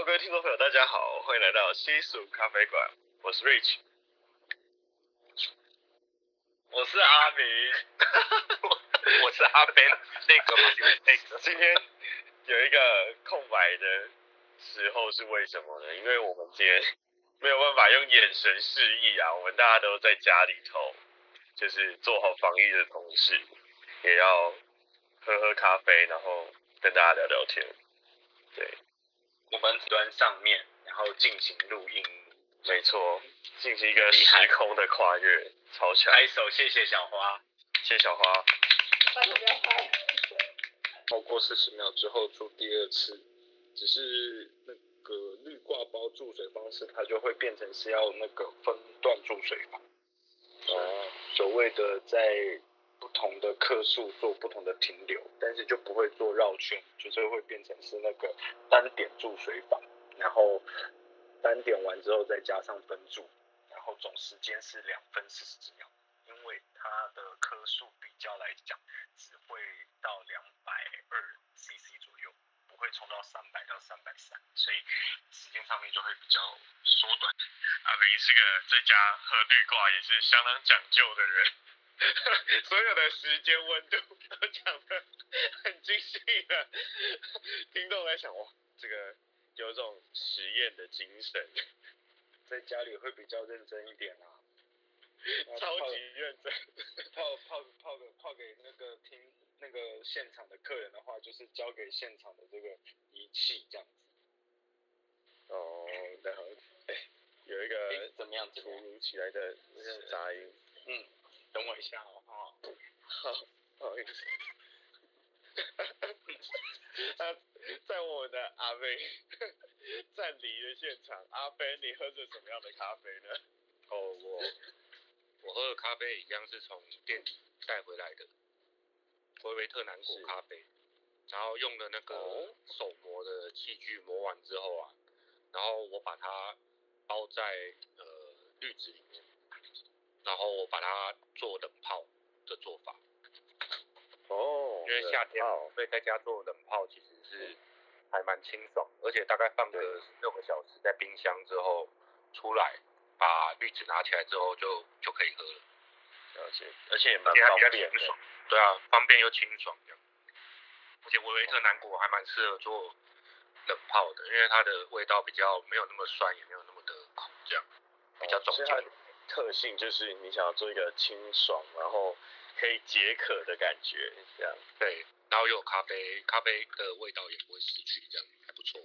Hello，各位听众朋友，大家好，欢迎来到西蜀咖啡馆，我是 Rich，我是阿明，我是阿 Ben，那个吗？那个。今天有一个空白的时候是为什么呢？因为我们今天没有办法用眼神示意啊，我们大家都在家里头，就是做好防疫的同时，也要喝喝咖啡，然后跟大家聊聊天，对。我们端上面，然后进行录音，没错，进行一个时空的跨越，超强。拍手，谢谢小花，谢谢小花。拍手不要拍。超过四十秒之后做第二次，只是那个滤挂包注水方式，它就会变成是要那个分段注水法。哦，所谓的在。不同的克数做不同的停留，但是就不会做绕圈，就是会变成是那个单点注水法，然后单点完之后再加上分注，然后总时间是两分四十几秒，因为它的克数比较来讲只会到两百二 CC 左右，不会冲到三百到三百三，所以时间上面就会比较缩短。阿明是个在家喝绿挂也是相当讲究的人。所有的时间温度都讲的很精细的，听众在想哇，这个有种实验的精神，在家里会比较认真一点啊，超级认真，泡泡泡个泡给那个听那个现场的客人的话，就是交给现场的这个仪器这样子。哦，然后哎，有一个怎么样？突如其来的杂音，嗯。等我一下哦，好，不好意思。他在我们的阿飞 暂离的现场，阿飞，你喝着什么样的咖啡呢？哦，我我喝的咖啡一样是从店里带回来的，维维特南果咖啡，然后用的那个手磨的器具磨完之后啊，然后我把它包在呃滤纸里面。然后我把它做冷泡的做法。哦。因为夏天，所以在家做冷泡其实是还蛮清爽，而且大概放个六个小时在冰箱之后出来，把滤纸拿起来之后就就可以喝了。而且而且也蛮方便的。对啊，方便又清爽这样。而且维维特南果还蛮适合做冷泡的，因为它的味道比较没有那么酸，也没有那么的苦，这样比较中间。哦特性就是你想要做一个清爽，然后可以解渴的感觉，这样。对，然后又有咖啡，咖啡的味道也不会失去，这样还不错。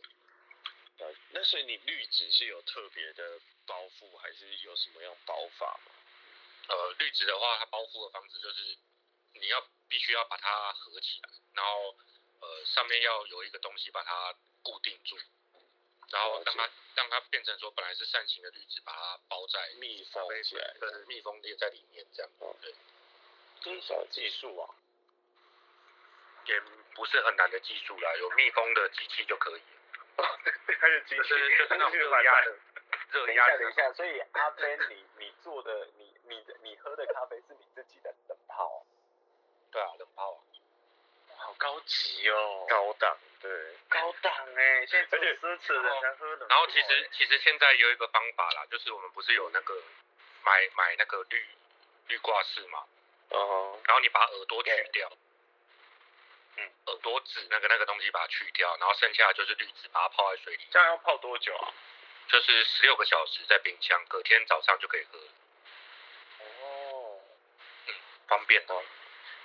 那所以你滤纸是有特别的包覆，还是有什么样包法吗？呃，滤纸的话，它包覆的方式就是你要必须要把它合起来，然后呃上面要有一个东西把它固定住。然后让它让它变成说本来是扇形的滤纸，把它包在密封起来，对，密封列在里面这样。对，这是什么技术啊？也不是很难的技术啦，有密封的机器就可以。还有机器，就是就是那种热压的。热压的。等一下，所以阿 Ben，你你做的，你你的你喝的咖啡是你自己的冷泡？对啊，冷泡啊。好高级哦，高档。对，高档哎、欸，现在这奢侈的人才喝的。然后其实其实现在有一个方法啦，就是我们不是有那个买买那个绿绿挂饰嘛，哦、uh，huh. 然后你把耳朵去掉，嗯，耳朵纸那个那个东西把它去掉，然后剩下的就是绿纸，把它泡在水里。这样要泡多久啊？就是十六个小时在冰箱，隔天早上就可以喝。哦，嗯，方便哦，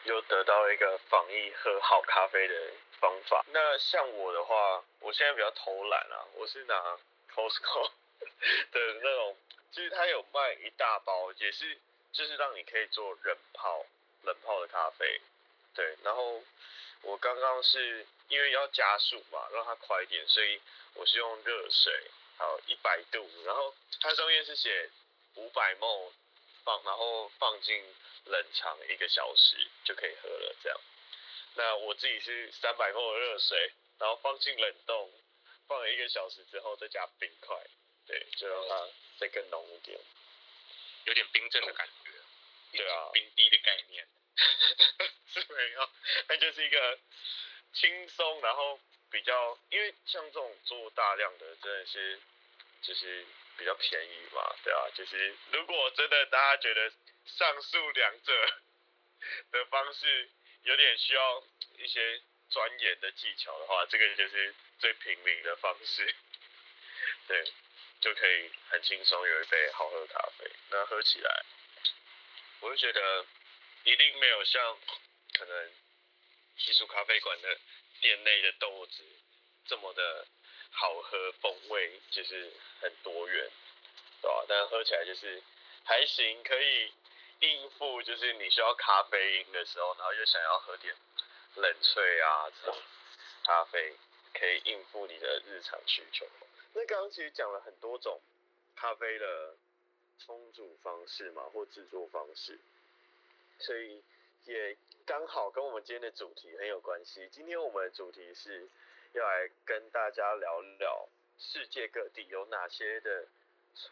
又得到一个防疫喝好咖啡的方法。那像我的话，我现在比较偷懒啊，我是拿 Costco 的那种，其实它有卖一大包，也是就是让你可以做冷泡冷泡的咖啡。对，然后我刚刚是因为要加速嘛，让它快一点，所以我是用热水，还有一百度，然后它上面是写五百 ml 放，然后放进冷藏一个小时就可以喝了，这样。那我自己是三百毫升的热水，然后放进冷冻，放了一个小时之后再加冰块，对，就让它再更浓一点，有点冰镇的感觉，对啊，冰滴的概念，是没有，那就是一个轻松，然后比较，因为像这种做大量的真的是就是比较便宜嘛，对啊，就是如果真的大家觉得上述两者的方式有点需要一些钻研的技巧的话，这个就是最平民的方式，对，就可以很轻松有一杯好喝的咖啡。那喝起来，我就觉得一定没有像可能艺术咖啡馆的店内的豆子这么的好喝，风味就是很多元，对吧？但喝起来就是还行，可以应付就是你需要咖啡因的时候，然后又想要喝点。冷萃啊，这种咖啡可以应付你的日常需求。那刚刚其实讲了很多种咖啡的冲煮方式嘛，或制作方式，所以也刚好跟我们今天的主题很有关系。今天我们的主题是要来跟大家聊聊世界各地有哪些的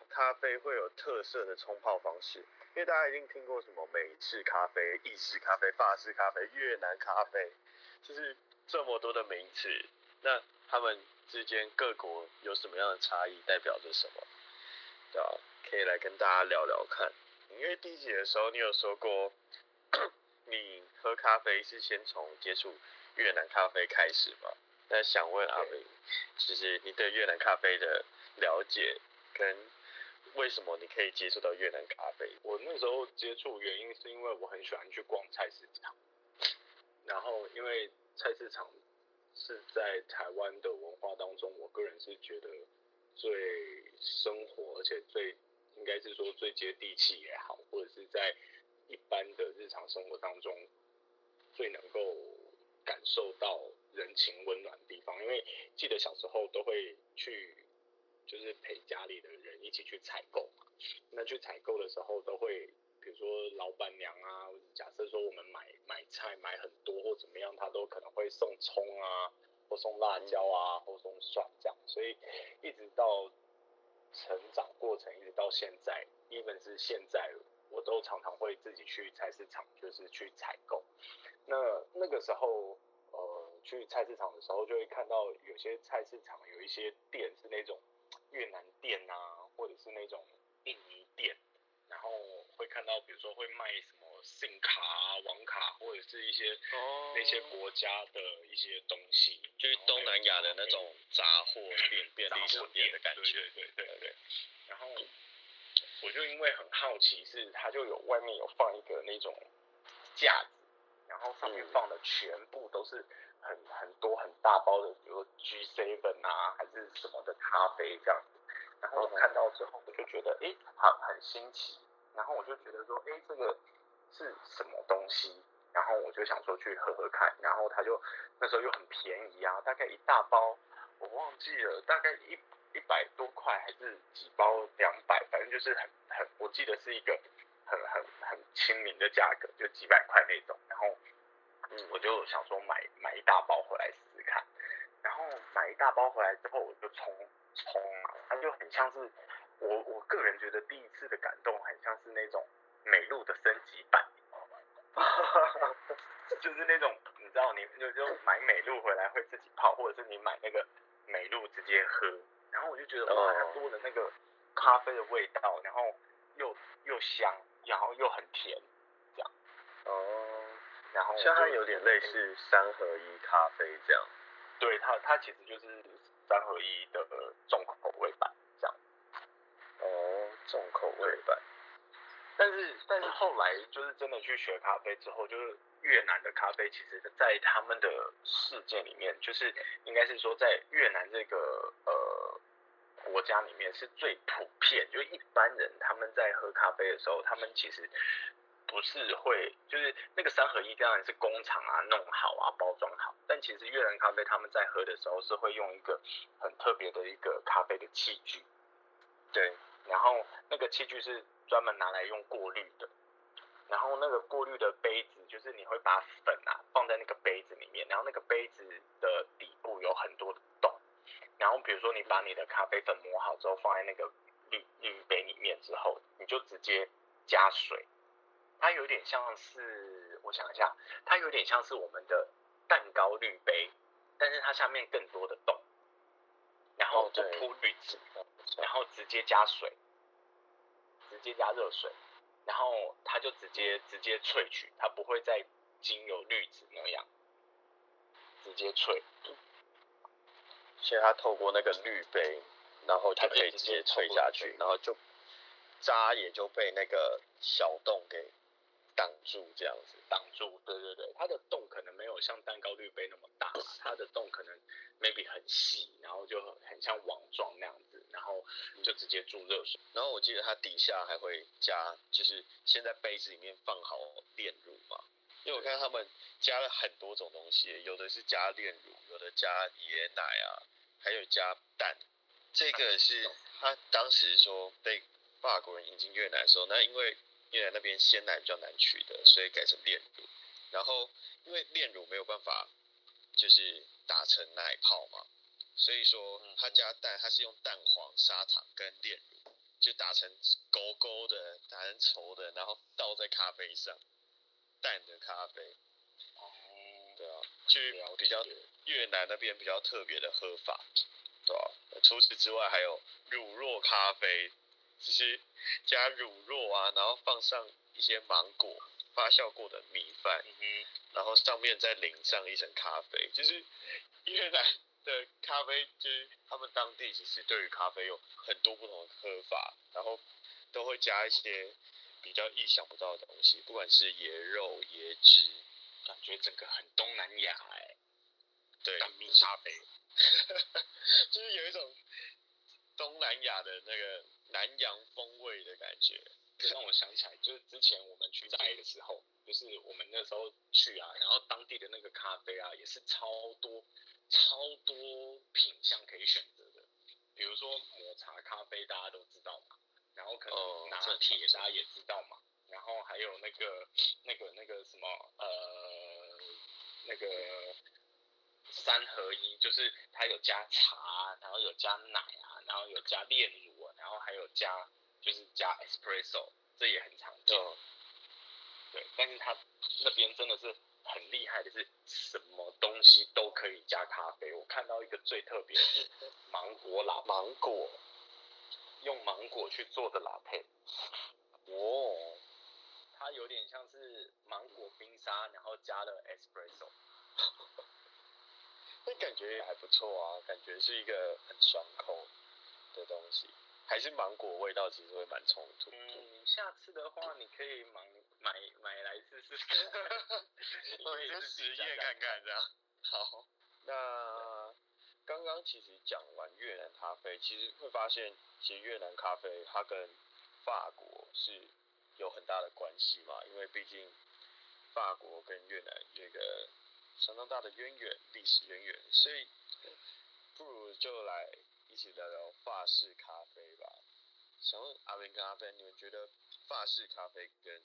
咖啡会有特色的冲泡方式。因为大家一定听过什么美式咖啡、意式咖啡、法式咖啡、越南咖啡，就是这么多的名词。那他们之间各国有什么样的差异，代表着什么？对吧？可以来跟大家聊聊看。因为第一集的时候你有说过，你喝咖啡是先从接触越南咖啡开始嘛？那想问阿明，其实你对越南咖啡的了解跟为什么你可以接触到越南咖啡？我那时候接触原因是因为我很喜欢去逛菜市场，然后因为菜市场是在台湾的文化当中，我个人是觉得最生活，而且最应该是说最接地气也好，或者是在一般的日常生活当中最能够感受到人情温暖的地方。因为记得小时候都会去。就是陪家里的人一起去采购嘛，那去采购的时候都会，比如说老板娘啊，假设说我们买买菜买很多或怎么样，他都可能会送葱啊，或送辣椒啊，或送蒜这样，所以一直到成长过程，一直到现在，even 是现在，我都常常会自己去菜市场，就是去采购。那那个时候，呃，去菜市场的时候，就会看到有些菜市场有一些店是那种。越南店啊，或者是那种印尼店，然后会看到，比如说会卖什么 SIM 卡啊、网卡，或者是一些那些国家的一些东西，就是东南亚的那种杂货店、便利商店的感觉。对对对对对。然后我就因为很好奇，是它就有外面有放一个那种架子，然后上面放的全部都是。很很多很大包的，比如说 G7 啊，还是什么的咖啡这样子。然后看到之后，我就觉得，哎，很很新奇。然后我就觉得说，哎，这个是什么东西？然后我就想说去喝喝看。然后他就那时候又很便宜啊，大概一大包，我忘记了，大概一一百多块还是几包两百，反正就是很很，我记得是一个很很很亲民的价格，就几百块那种。然后。嗯，我就想说买买一大包回来试试看，然后买一大包回来之后，我就冲冲嘛，它就很像是我我个人觉得第一次的感动，很像是那种美露的升级版，就是那种你知道，你就就买美露回来会自己泡，或者是你买那个美露直接喝，然后我就觉得哇，很多的那个咖啡的味道，然后又又香，然后又很甜，像它有点类似三合一咖啡这样，对它它其实就是三合一的重口味版这样。哦，重口味版。但是但是后来就是真的去学咖啡之后，就是越南的咖啡，其实在他们的世界里面，就是应该是说在越南这个呃国家里面是最普遍，就一般人他们在喝咖啡的时候，他们其实。不是会，就是那个三合一当然是工厂啊弄好啊包装好，但其实越南咖啡他们在喝的时候是会用一个很特别的一个咖啡的器具，对，然后那个器具是专门拿来用过滤的，然后那个过滤的杯子就是你会把粉啊放在那个杯子里面，然后那个杯子的底部有很多的洞，然后比如说你把你的咖啡粉磨好之后放在那个滤滤杯里面之后，你就直接加水。它有点像是，我想一下，它有点像是我们的蛋糕滤杯，但是它下面更多的洞，然后就铺滤纸，然后直接加水，直接加热水，然后它就直接直接萃取，它不会再经由滤纸那样直接萃，所以它透过那个滤杯，然后它可以直接萃下去，然后就渣也就被那个小洞给。挡住这样子，挡住，对对对，它的洞可能没有像蛋糕滤杯那么大，它的洞可能 maybe 很细，然后就很像网状那样子，然后就直接注热水，然后我记得它底下还会加，就是先在杯子里面放好炼乳嘛，因为我看他们加了很多种东西，有的是加炼乳，有的加椰奶啊，还有加蛋，这个是他当时说被法国人引进越南的时候，那因为。越南那边鲜奶比较难取得，所以改成炼乳。然后因为炼乳没有办法，就是打成奶泡嘛，所以说他加蛋，他是用蛋黄、砂糖跟炼乳，就打成勾勾的，打成稠的，然后倒在咖啡上，淡的咖啡。哦。对啊，就比较越南那边比较特别的喝法，对啊。除此之外，还有乳酪咖啡。只是加乳酪啊，然后放上一些芒果发酵过的米饭，嗯，然后上面再淋上一层咖啡。就是越南的咖啡，就是他们当地其实对于咖啡有很多不同的喝法，然后都会加一些比较意想不到的东西，不管是椰肉、椰汁，感觉整个很东南亚哎。对，蜜咖啡，就是有一种东南亚的那个。南洋风味的感觉，这让我想起来，就是之前我们去在的时候，就是我们那时候去啊，然后当地的那个咖啡啊，也是超多超多品相可以选择的，比如说抹茶咖啡，大家都知道嘛，然后可能拿铁，大家也知道嘛，然后还有那个那个那个什么呃那个三合一，就是它有加茶，然后有加奶啊，然后有加炼乳。加，就是加 espresso，这也很常见。嗯、对，但是他那边真的是很厉害的是，什么东西都可以加咖啡。我看到一个最特别的是 芒果拉芒果，用芒果去做的拿配。哦，它有点像是芒果冰沙，然后加了 espresso。那感觉也还不错啊，感觉是一个很爽口的东西。还是芒果味道其实会蛮冲突。嗯，下次的话你可以买买买来试试看，你可以实验看看这样。好，那刚刚其实讲完越南咖啡，其实会发现，其实越南咖啡它跟法国是有很大的关系嘛，因为毕竟法国跟越南有一个相当大的渊源，历史渊源，所以不如就来。一起聊聊法式咖啡吧。想问阿斌跟阿斌，你们觉得法式咖啡跟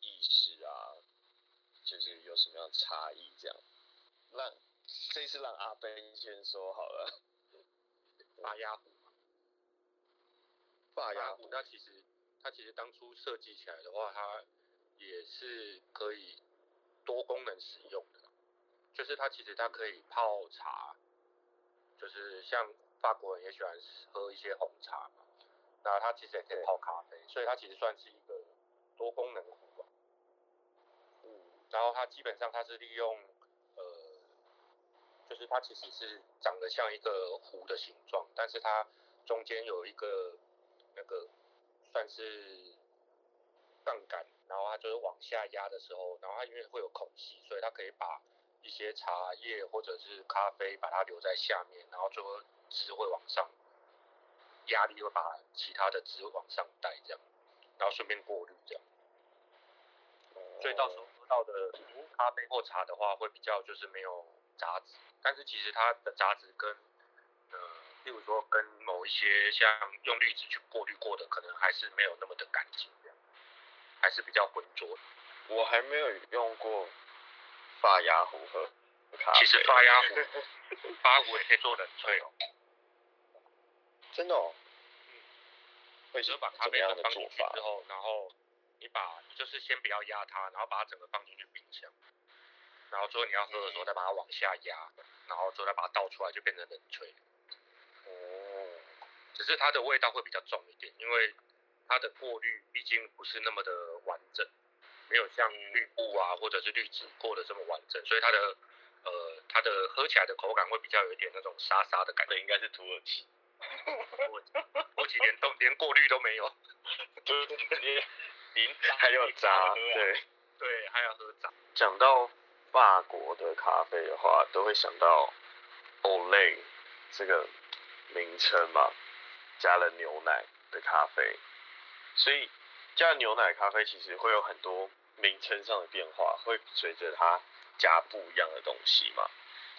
意式啊，就是有什么样的差异？这样，让这次让阿斌先说好了。法压壶。法压壶，它其实它其实当初设计起来的话，它也是可以多功能使用的。就是它其实它可以泡茶，就是像。法国人也喜欢喝一些红茶嘛，那它其实也可以泡咖啡，所以它其实算是一个多功能壶吧。嗯，然后它基本上它是利用，呃，就是它其实是长得像一个壶的形状，但是它中间有一个那个算是杠杆，然后它就是往下压的时候，然后它因为会有孔隙，所以它可以把一些茶叶或者是咖啡把它留在下面，然后最后。汁会往上，压力会把其他的汁往上带，这样，然后顺便过滤这样。所以到时候喝到的咖啡或茶的话，会比较就是没有杂质，但是其实它的杂质跟，呃，例如说跟某一些像用滤纸去过滤过的，可能还是没有那么的干净，这样，还是比较浑浊。我还没有用过发压壶喝咖啡。其实发压壶，法压壶也可以做的很脆哦。真的哦，嗯，会是把咖啡粉放进去之后，然后你把就是先不要压它，然后把它整个放进去冰箱，然后最后你要喝的时候再把它往下压，然后最后再把它倒出来就变成冷萃。哦，只是它的味道会比较重一点，因为它的过滤毕竟不是那么的完整，没有像绿布啊或者是滤纸过的这么完整，所以它的呃它的喝起来的口感会比较有一点那种沙沙的感觉，应该是土耳其。土耳其连都连过滤都没有，就是直接淋还有渣，对对，还要喝渣。讲到法国的咖啡的话，都会想到 Olé 这个名称嘛，加了牛奶的咖啡，所以加了牛奶咖啡其实会有很多名称上的变化，会随着它加不一样的东西嘛。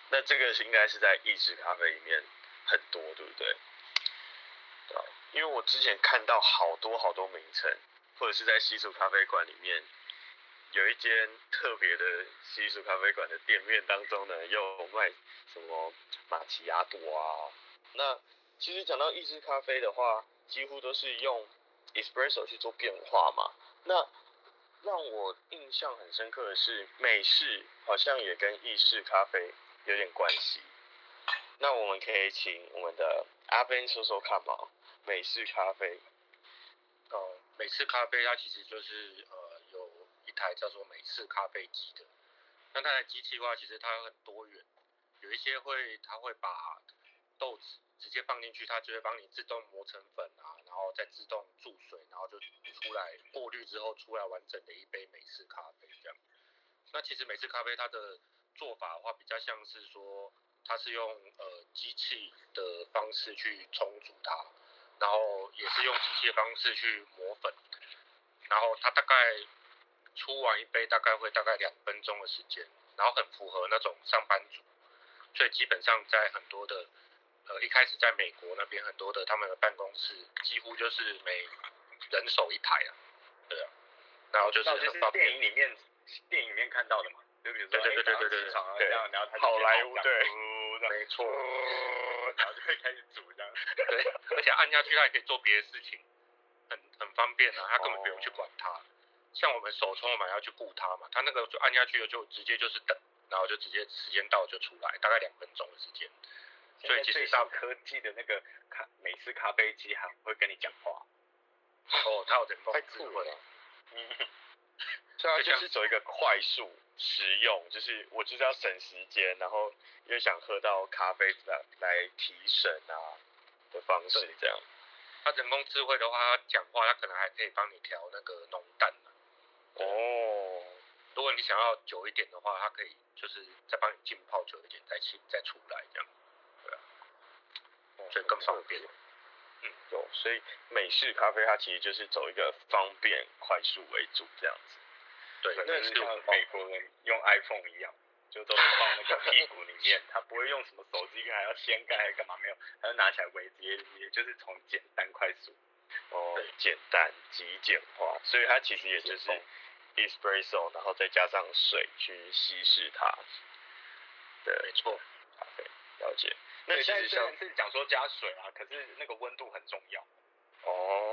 那这个是应该是在意式咖啡里面很多，对不对？因为我之前看到好多好多名称，或者是在西蜀咖啡馆里面，有一间特别的西蜀咖啡馆的店面当中呢，又卖什么玛奇亚朵啊。那其实讲到意式咖啡的话，几乎都是用 espresso 去做变化嘛。那让我印象很深刻的是，美式好像也跟意式咖啡有点关系。那我们可以请我们的阿 Ben 说说看嘛，美式咖啡。哦，美式咖啡它其实就是呃有一台叫做美式咖啡机的。那它的机器的话，其实它很多元，有一些会它会把豆子直接放进去，它就会帮你自动磨成粉啊，然后再自动注水，然后就出来过滤之后出来完整的一杯美式咖啡这样。那其实美式咖啡它的做法的话，比较像是说。它是用呃机器的方式去冲煮它，然后也是用机器的方式去磨粉，然后它大概出完一杯大概会大概两分钟的时间，然后很符合那种上班族，所以基本上在很多的呃一开始在美国那边很多的他们的办公室几乎就是每人手一台啊，对啊，然后就是很方便。电影里面电影里面看到的嘛。就比如说，对对对对对对，这样，然后好莱坞，对，没错，然后就会开始煮这样，对，而且按下去它也可以做别的事情，很很方便啊，它根本不用去管它，像我们手冲我们要去顾它嘛，它那个就按下去了就直接就是等，然后就直接时间到就出来，大概两分钟的时间，所以其实上科技的那个咖美式咖啡机还会跟你讲话，哦，它有人工智慧，嗯，所以它就是走一个快速。实用就是我就是要省时间，然后又想喝到咖啡来来提神啊的方式这样。它人工智慧的话，它讲话它可能还可以帮你调那个浓淡哦，如果你想要久一点的话，它可以就是再帮你浸泡久一点再起再出来这样。对啊，所以更方便。嗯，有，所以美式咖啡它其实就是走一个方便快速为主这样子。对，那是像美国人用 iPhone 一样，就都是放那个屁股里面，他不会用什么手机还要掀盖还干嘛没有，他就拿起来直接也就是从简单快速，哦，简单极简化，所以它其实也就是 espresso，然后再加上水去稀释它。对，没错，咖啡了解。那其实像是讲说加水啊，可是那个温度很重要。哦。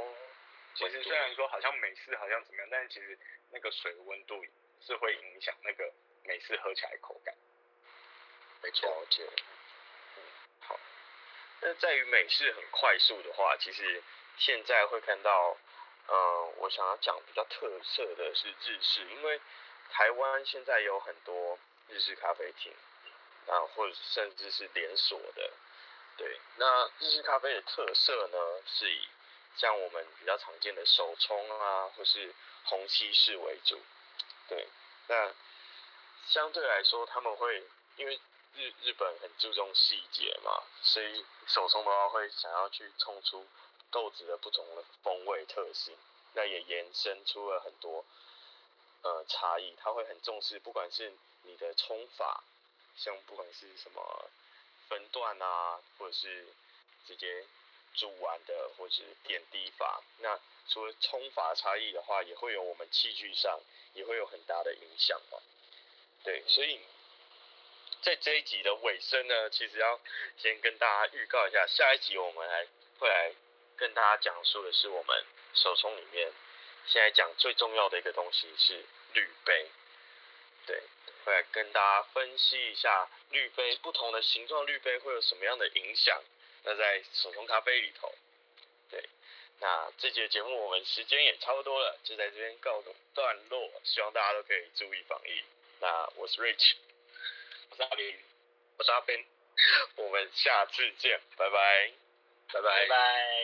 其实虽然说好像美式好像怎么样，但是其实那个水的温度是会影响那个美式喝起来口感。没错，了解。嗯，好。那在于美式很快速的话，其实现在会看到，呃，我想要讲比较特色的是日式，因为台湾现在有很多日式咖啡厅，啊，或者甚至是连锁的。对，那日式咖啡的特色呢，是以像我们比较常见的手冲啊，或是虹吸式为主，对，那相对来说他们会因为日日本很注重细节嘛，所以手冲的话会想要去冲出豆子的不同的风味特性，那也延伸出了很多呃差异，他会很重视不管是你的冲法，像不管是什么分段啊，或者是直接。煮完的或者是点滴法，那除了冲法差异的话，也会有我们器具上也会有很大的影响嘛。对，所以在这一集的尾声呢，其实要先跟大家预告一下，下一集我们来会来跟大家讲述的是我们手冲里面现在讲最重要的一个东西是滤杯。对，会来跟大家分析一下滤杯不同的形状滤杯会有什么样的影响。那在手冲咖啡里头，对，那这节节目我们时间也差不多了，就在这边告个段落。希望大家都可以注意防疫。那我是 Rich，我是阿林，我是阿斌，我们下次见，拜拜，拜拜。拜拜。